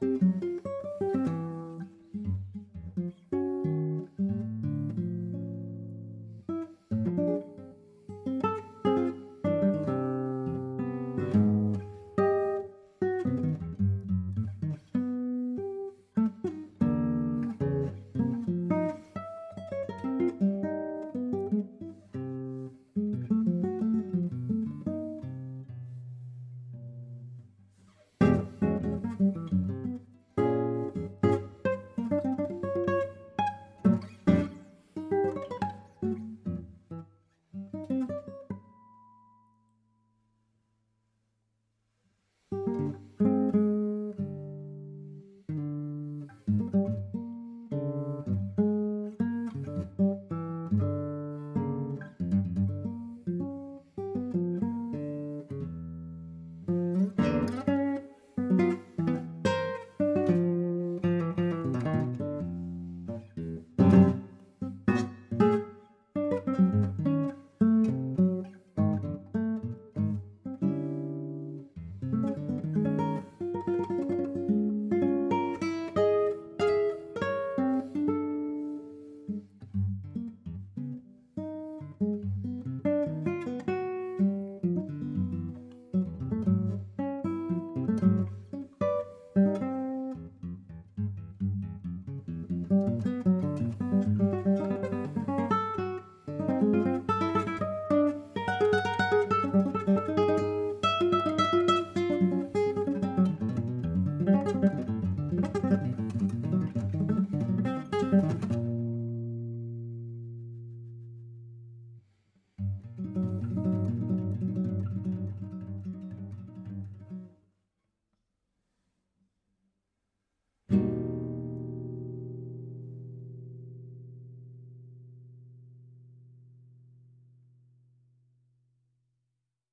Música